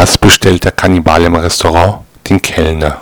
Was bestellt der Kannibal im Restaurant? Den Kellner.